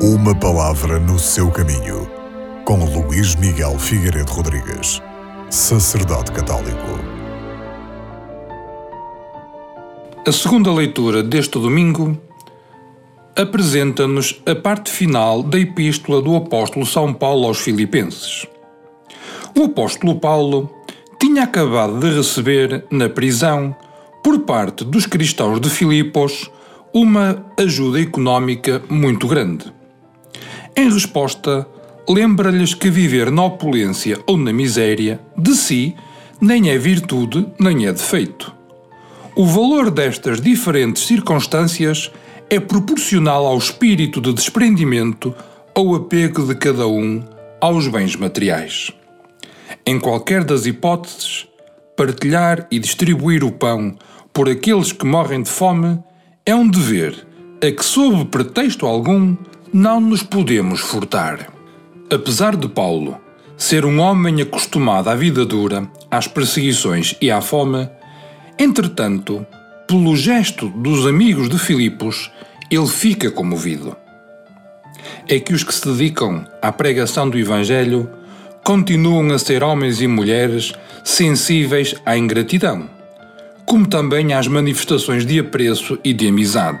Uma palavra no seu caminho, com Luís Miguel Figueiredo Rodrigues, sacerdote católico. A segunda leitura deste domingo apresenta-nos a parte final da Epístola do Apóstolo São Paulo aos Filipenses. O Apóstolo Paulo tinha acabado de receber, na prisão, por parte dos cristãos de Filipos, uma ajuda económica muito grande. Em resposta, lembra-lhes que viver na opulência ou na miséria, de si, nem é virtude nem é defeito. O valor destas diferentes circunstâncias é proporcional ao espírito de desprendimento ou apego de cada um aos bens materiais. Em qualquer das hipóteses, partilhar e distribuir o pão por aqueles que morrem de fome é um dever a que, sob pretexto algum, não nos podemos furtar. Apesar de Paulo ser um homem acostumado à vida dura, às perseguições e à fome, entretanto, pelo gesto dos amigos de Filipos, ele fica comovido. É que os que se dedicam à pregação do Evangelho continuam a ser homens e mulheres sensíveis à ingratidão como também às manifestações de apreço e de amizade.